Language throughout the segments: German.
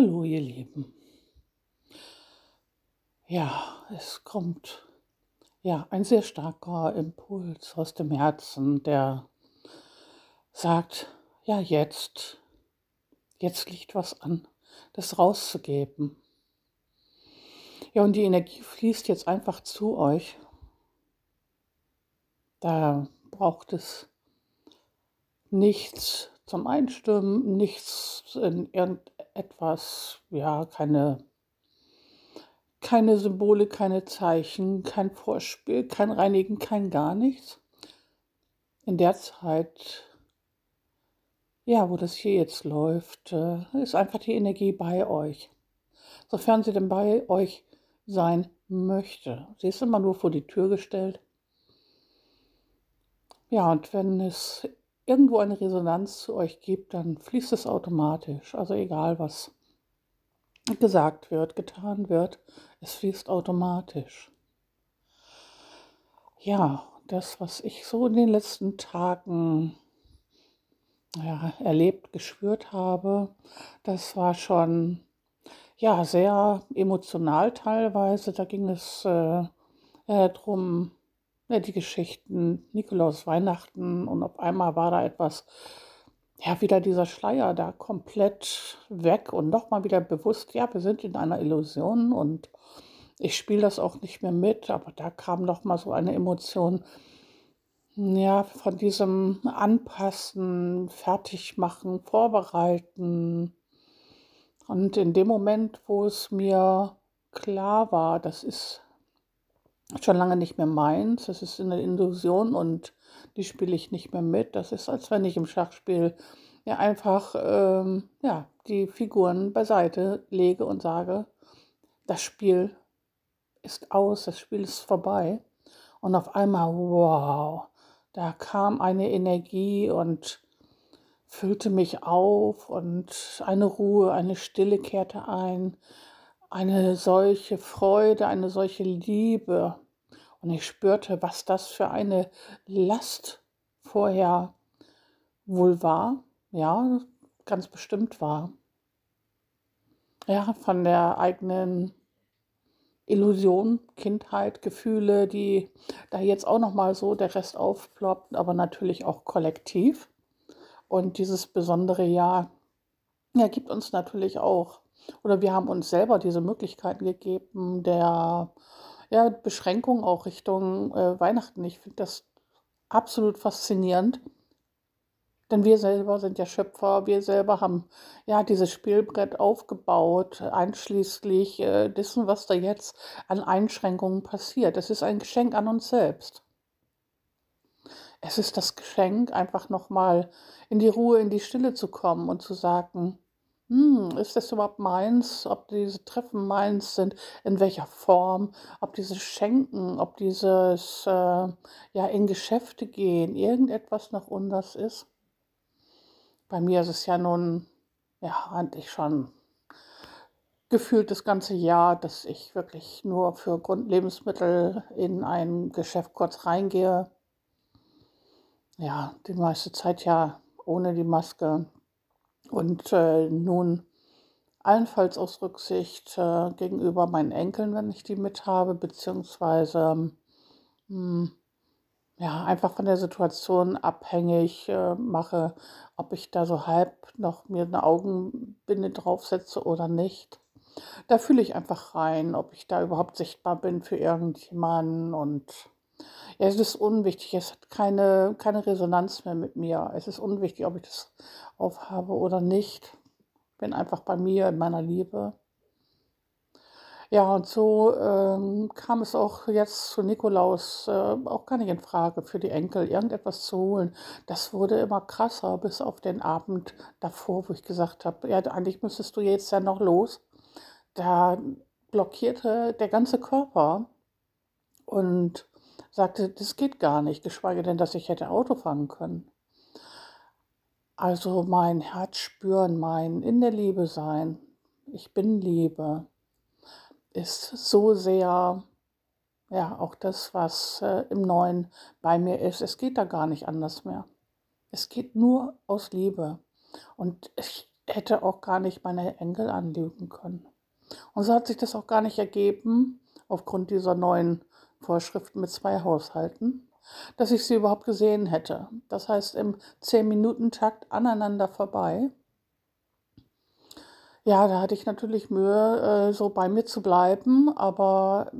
Hallo, ihr Lieben. Ja, es kommt ja ein sehr starker Impuls aus dem Herzen, der sagt, ja, jetzt, jetzt liegt was an, das rauszugeben. Ja, und die Energie fließt jetzt einfach zu euch. Da braucht es nichts zum Einstimmen, nichts in irgendetwas, ja, keine, keine Symbole, keine Zeichen, kein Vorspiel, kein Reinigen, kein gar nichts. In der Zeit, ja, wo das hier jetzt läuft, äh, ist einfach die Energie bei euch. Sofern sie denn bei euch sein möchte. Sie ist immer nur vor die Tür gestellt. Ja, und wenn es irgendwo eine Resonanz zu euch gibt, dann fließt es automatisch. Also egal, was gesagt wird, getan wird, es fließt automatisch. Ja, das, was ich so in den letzten Tagen ja, erlebt, gespürt habe, das war schon ja sehr emotional teilweise. Da ging es äh, äh, darum, ja, die Geschichten Nikolaus Weihnachten und auf einmal war da etwas, ja, wieder dieser Schleier da komplett weg und nochmal wieder bewusst, ja, wir sind in einer Illusion und ich spiele das auch nicht mehr mit, aber da kam nochmal so eine Emotion, ja, von diesem Anpassen, Fertigmachen, Vorbereiten. Und in dem Moment, wo es mir klar war, das ist schon lange nicht mehr meins. Das ist eine Illusion und die spiele ich nicht mehr mit. Das ist, als wenn ich im Schachspiel ja einfach ähm, ja, die Figuren beiseite lege und sage, das Spiel ist aus, das Spiel ist vorbei. Und auf einmal, wow, da kam eine Energie und füllte mich auf und eine Ruhe, eine Stille kehrte ein eine solche Freude, eine solche Liebe. Und ich spürte, was das für eine Last vorher wohl war. Ja, ganz bestimmt war. Ja, von der eigenen Illusion, Kindheit, Gefühle, die da jetzt auch noch mal so der Rest aufploppt, aber natürlich auch kollektiv. Und dieses besondere Jahr ja, gibt uns natürlich auch oder wir haben uns selber diese Möglichkeiten gegeben der ja, Beschränkung auch Richtung äh, Weihnachten. Ich finde das absolut faszinierend. Denn wir selber sind ja Schöpfer, wir selber haben ja dieses Spielbrett aufgebaut, einschließlich äh, dessen, was da jetzt an Einschränkungen passiert. Es ist ein Geschenk an uns selbst. Es ist das Geschenk, einfach nochmal in die Ruhe, in die Stille zu kommen und zu sagen, hm, ist das überhaupt meins? Ob diese Treffen meins sind? In welcher Form? Ob dieses Schenken, ob dieses äh, ja in Geschäfte gehen, irgendetwas noch anders ist? Bei mir ist es ja nun, ja, eigentlich schon gefühlt das ganze Jahr, dass ich wirklich nur für Grundlebensmittel in ein Geschäft kurz reingehe. Ja, die meiste Zeit ja ohne die Maske. Und äh, nun allenfalls aus Rücksicht äh, gegenüber meinen Enkeln, wenn ich die mit habe, beziehungsweise mh, hm, ja, einfach von der Situation abhängig äh, mache, ob ich da so halb noch mir eine Augenbinde draufsetze oder nicht. Da fühle ich einfach rein, ob ich da überhaupt sichtbar bin für irgendjemanden und ja, es ist unwichtig, es hat keine, keine Resonanz mehr mit mir. Es ist unwichtig, ob ich das aufhabe oder nicht. Ich bin einfach bei mir in meiner Liebe. Ja, und so ähm, kam es auch jetzt zu Nikolaus äh, auch gar nicht in Frage, für die Enkel irgendetwas zu holen. Das wurde immer krasser bis auf den Abend davor, wo ich gesagt habe, ja, eigentlich müsstest du jetzt ja noch los. Da blockierte der ganze Körper und sagte, das geht gar nicht, geschweige denn, dass ich hätte Auto fahren können. Also mein Herz spüren, mein in der Liebe sein, ich bin Liebe, ist so sehr, ja, auch das, was äh, im Neuen bei mir ist. Es geht da gar nicht anders mehr. Es geht nur aus Liebe. Und ich hätte auch gar nicht meine Enkel anlügen können. Und so hat sich das auch gar nicht ergeben, aufgrund dieser neuen Vorschriften mit zwei Haushalten, dass ich sie überhaupt gesehen hätte. Das heißt, im 10-Minuten-Takt aneinander vorbei. Ja, da hatte ich natürlich Mühe, äh, so bei mir zu bleiben, aber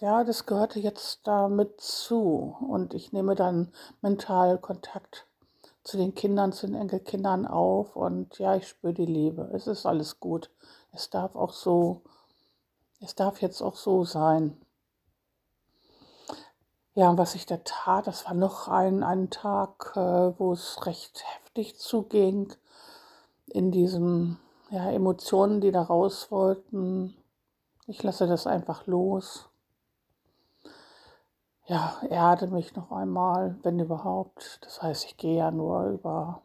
ja, das gehörte jetzt damit zu. Und ich nehme dann mental Kontakt zu den Kindern, zu den Enkelkindern auf und ja, ich spüre die Liebe. Es ist alles gut. Es darf auch so, es darf jetzt auch so sein. Ja, und was ich da tat, das war noch ein, ein Tag, äh, wo es recht heftig zuging in diesen ja, Emotionen, die da raus wollten. Ich lasse das einfach los. Ja, erde mich noch einmal, wenn überhaupt. Das heißt, ich gehe ja nur über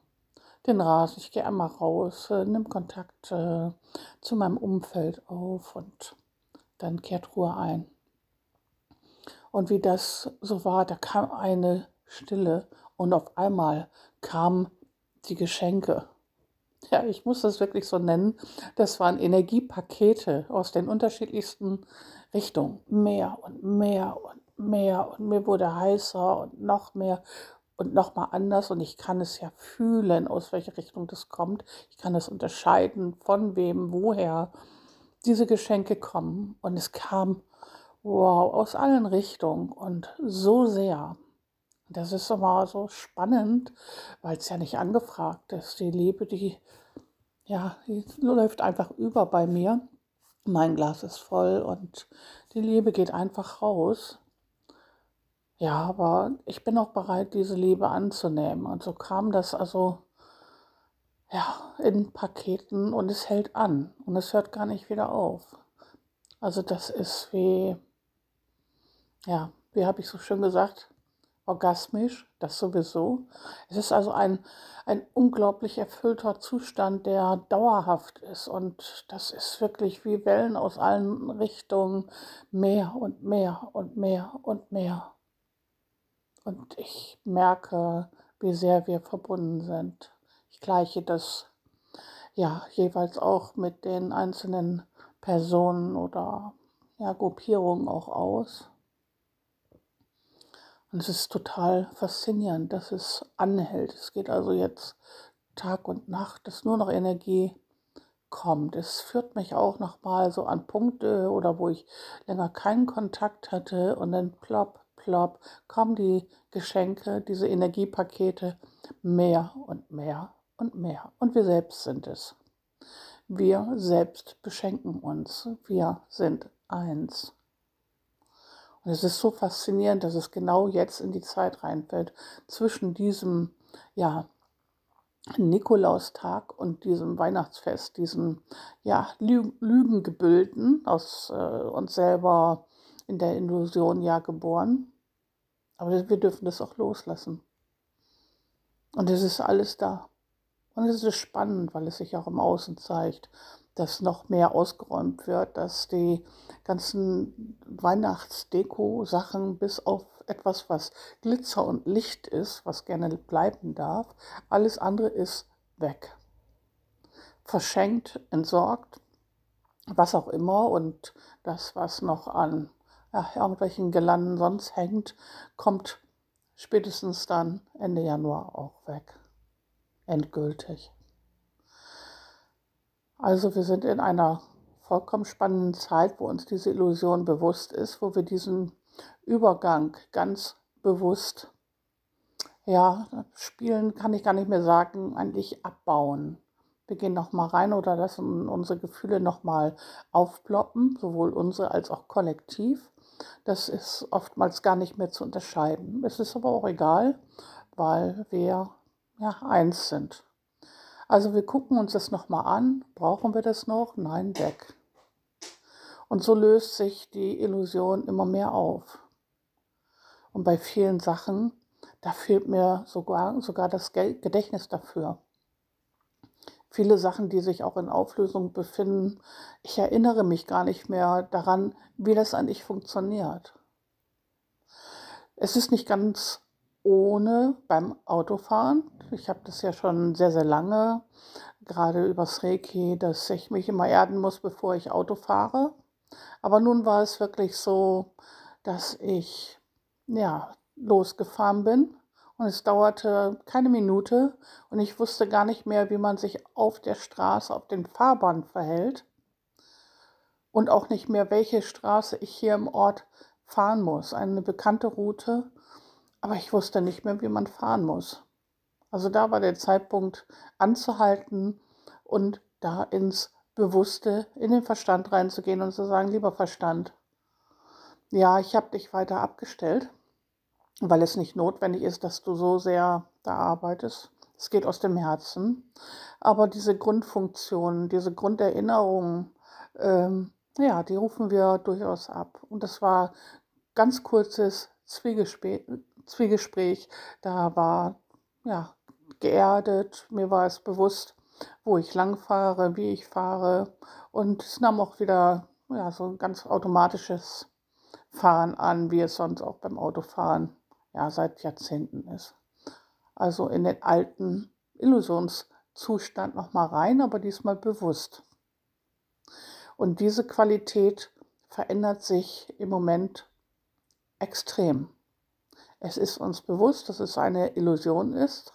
den Rasen, ich gehe einmal raus, äh, nimm Kontakt äh, zu meinem Umfeld auf und dann kehrt Ruhe ein. Und wie das so war, da kam eine Stille und auf einmal kamen die Geschenke. Ja, ich muss das wirklich so nennen. Das waren Energiepakete aus den unterschiedlichsten Richtungen. Mehr und mehr und mehr und mir wurde heißer und noch mehr und nochmal anders und ich kann es ja fühlen, aus welcher Richtung das kommt. Ich kann es unterscheiden, von wem, woher diese Geschenke kommen. Und es kam wow, aus allen Richtungen und so sehr. Das ist immer so spannend, weil es ja nicht angefragt ist. Die Liebe, die, ja, die läuft einfach über bei mir. Mein Glas ist voll und die Liebe geht einfach raus. Ja, aber ich bin auch bereit, diese Liebe anzunehmen. Und so kam das also ja, in Paketen und es hält an und es hört gar nicht wieder auf. Also das ist wie ja, wie habe ich so schön gesagt, orgasmisch, das sowieso. Es ist also ein, ein unglaublich erfüllter Zustand, der dauerhaft ist. Und das ist wirklich wie Wellen aus allen Richtungen, mehr und mehr und mehr und mehr. Und ich merke, wie sehr wir verbunden sind. Ich gleiche das ja jeweils auch mit den einzelnen Personen oder ja, Gruppierungen auch aus. Und es ist total faszinierend, dass es anhält. Es geht also jetzt Tag und Nacht, dass nur noch Energie kommt. Es führt mich auch nochmal so an Punkte oder wo ich länger keinen Kontakt hatte und dann plopp, plopp, kommen die Geschenke, diese Energiepakete mehr und mehr und mehr. Und wir selbst sind es. Wir selbst beschenken uns. Wir sind eins. Und es ist so faszinierend, dass es genau jetzt in die Zeit reinfällt, zwischen diesem, ja, Nikolaustag und diesem Weihnachtsfest, diesem ja, Lügengebilden aus äh, uns selber in der Illusion ja geboren. Aber wir dürfen das auch loslassen. Und es ist alles da. Und es ist spannend, weil es sich auch im Außen zeigt dass noch mehr ausgeräumt wird, dass die ganzen Weihnachtsdeko-Sachen bis auf etwas, was Glitzer und Licht ist, was gerne bleiben darf, alles andere ist weg. Verschenkt, entsorgt, was auch immer und das, was noch an ja, irgendwelchen Gelanden sonst hängt, kommt spätestens dann Ende Januar auch weg. Endgültig. Also wir sind in einer vollkommen spannenden Zeit, wo uns diese Illusion bewusst ist, wo wir diesen Übergang ganz bewusst, ja, spielen kann ich gar nicht mehr sagen, eigentlich abbauen. Wir gehen nochmal rein oder lassen unsere Gefühle nochmal aufploppen, sowohl unsere als auch kollektiv. Das ist oftmals gar nicht mehr zu unterscheiden. Es ist aber auch egal, weil wir ja eins sind. Also wir gucken uns das nochmal an. Brauchen wir das noch? Nein, weg. Und so löst sich die Illusion immer mehr auf. Und bei vielen Sachen, da fehlt mir sogar, sogar das Gedächtnis dafür. Viele Sachen, die sich auch in Auflösung befinden, ich erinnere mich gar nicht mehr daran, wie das eigentlich funktioniert. Es ist nicht ganz ohne beim Autofahren. Ich habe das ja schon sehr, sehr lange gerade übers Reiki, dass ich mich immer erden muss, bevor ich Auto fahre. Aber nun war es wirklich so, dass ich ja losgefahren bin und es dauerte keine Minute und ich wusste gar nicht mehr, wie man sich auf der Straße, auf den Fahrbahn verhält und auch nicht mehr, welche Straße ich hier im Ort fahren muss. Eine bekannte Route, aber ich wusste nicht mehr, wie man fahren muss. Also da war der Zeitpunkt anzuhalten und da ins Bewusste, in den Verstand reinzugehen und zu sagen, lieber Verstand, ja, ich habe dich weiter abgestellt, weil es nicht notwendig ist, dass du so sehr da arbeitest. Es geht aus dem Herzen. Aber diese Grundfunktionen, diese Grunderinnerungen, ähm, ja, die rufen wir durchaus ab. Und das war ganz kurzes Zwiegespräch. Zwiegespräch. Da war ja geerdet, mir war es bewusst, wo ich lang fahre, wie ich fahre. Und es nahm auch wieder ja, so ein ganz automatisches Fahren an, wie es sonst auch beim Autofahren ja, seit Jahrzehnten ist. Also in den alten Illusionszustand nochmal rein, aber diesmal bewusst. Und diese Qualität verändert sich im Moment extrem. Es ist uns bewusst, dass es eine Illusion ist.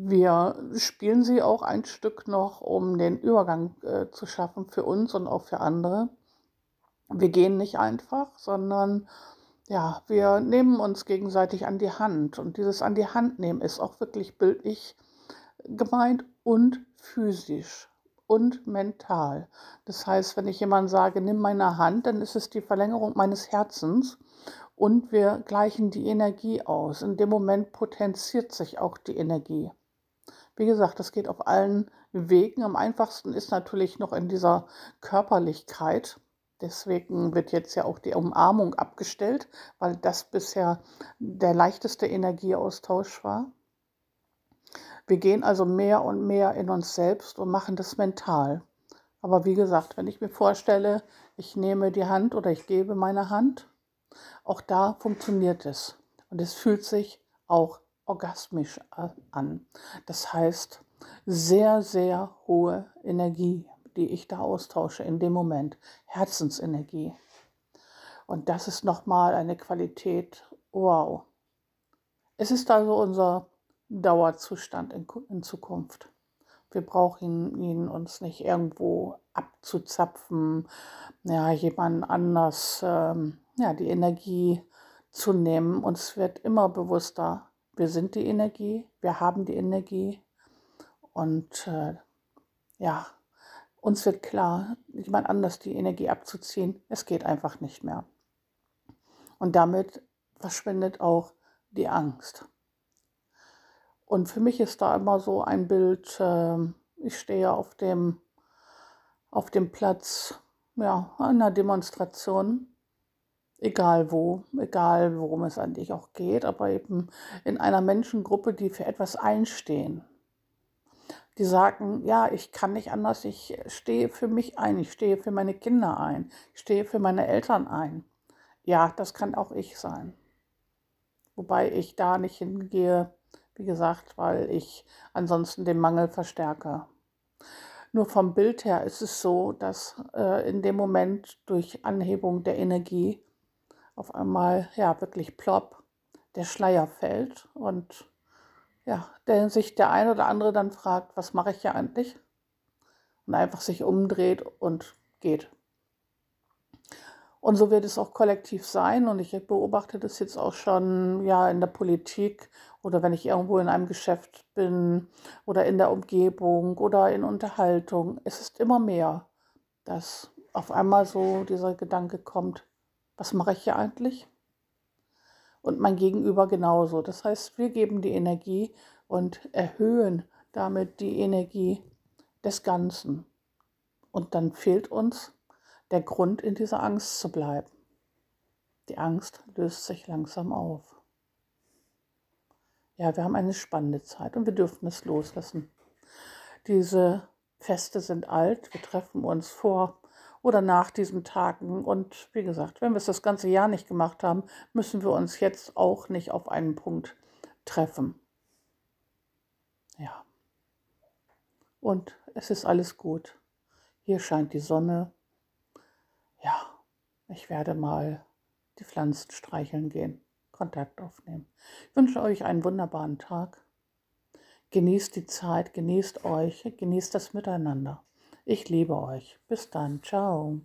Wir spielen sie auch ein Stück noch, um den Übergang äh, zu schaffen für uns und auch für andere. Wir gehen nicht einfach, sondern ja, wir nehmen uns gegenseitig an die Hand. Und dieses an die Hand nehmen ist auch wirklich bildlich gemeint und physisch und mental. Das heißt, wenn ich jemand sage, nimm meine Hand, dann ist es die Verlängerung meines Herzens und wir gleichen die Energie aus. In dem Moment potenziert sich auch die Energie. Wie gesagt, das geht auf allen Wegen. Am einfachsten ist natürlich noch in dieser Körperlichkeit. Deswegen wird jetzt ja auch die Umarmung abgestellt, weil das bisher der leichteste Energieaustausch war. Wir gehen also mehr und mehr in uns selbst und machen das mental. Aber wie gesagt, wenn ich mir vorstelle, ich nehme die Hand oder ich gebe meine Hand, auch da funktioniert es. Und es fühlt sich auch orgasmisch an. Das heißt, sehr, sehr hohe Energie, die ich da austausche in dem Moment. Herzensenergie. Und das ist nochmal eine Qualität, wow. Es ist also unser Dauerzustand in, in Zukunft. Wir brauchen ihn uns nicht irgendwo abzuzapfen, ja, jemand anders ähm, ja, die Energie zu nehmen. Uns wird immer bewusster, wir sind die Energie, wir haben die Energie und äh, ja, uns wird klar, jemand anders die Energie abzuziehen, es geht einfach nicht mehr. Und damit verschwindet auch die Angst. Und für mich ist da immer so ein Bild, äh, ich stehe auf dem, auf dem Platz ja, einer Demonstration egal wo, egal worum es eigentlich auch geht, aber eben in einer Menschengruppe, die für etwas einstehen. Die sagen, ja, ich kann nicht anders, ich stehe für mich ein, ich stehe für meine Kinder ein, ich stehe für meine Eltern ein. Ja, das kann auch ich sein. Wobei ich da nicht hingehe, wie gesagt, weil ich ansonsten den Mangel verstärke. Nur vom Bild her ist es so, dass äh, in dem Moment durch Anhebung der Energie auf einmal ja wirklich plopp der Schleier fällt und ja, der sich der ein oder andere dann fragt, was mache ich hier eigentlich? Und einfach sich umdreht und geht. Und so wird es auch kollektiv sein. Und ich beobachte das jetzt auch schon ja in der Politik oder wenn ich irgendwo in einem Geschäft bin oder in der Umgebung oder in Unterhaltung. Es ist immer mehr, dass auf einmal so dieser Gedanke kommt, was mache ich hier eigentlich? Und mein Gegenüber genauso. Das heißt, wir geben die Energie und erhöhen damit die Energie des Ganzen. Und dann fehlt uns der Grund, in dieser Angst zu bleiben. Die Angst löst sich langsam auf. Ja, wir haben eine spannende Zeit und wir dürfen es loslassen. Diese Feste sind alt. Wir treffen uns vor oder nach diesen Tagen. Und wie gesagt, wenn wir es das ganze Jahr nicht gemacht haben, müssen wir uns jetzt auch nicht auf einen Punkt treffen. Ja. und es ist alles gut. Hier scheint die Sonne. Ja, ich werde mal die Pflanzen streicheln gehen, Kontakt aufnehmen. Ich wünsche euch einen wunderbaren Tag. Genießt die Zeit, genießt euch, genießt das Miteinander. Ich liebe euch. Bis dann. Ciao.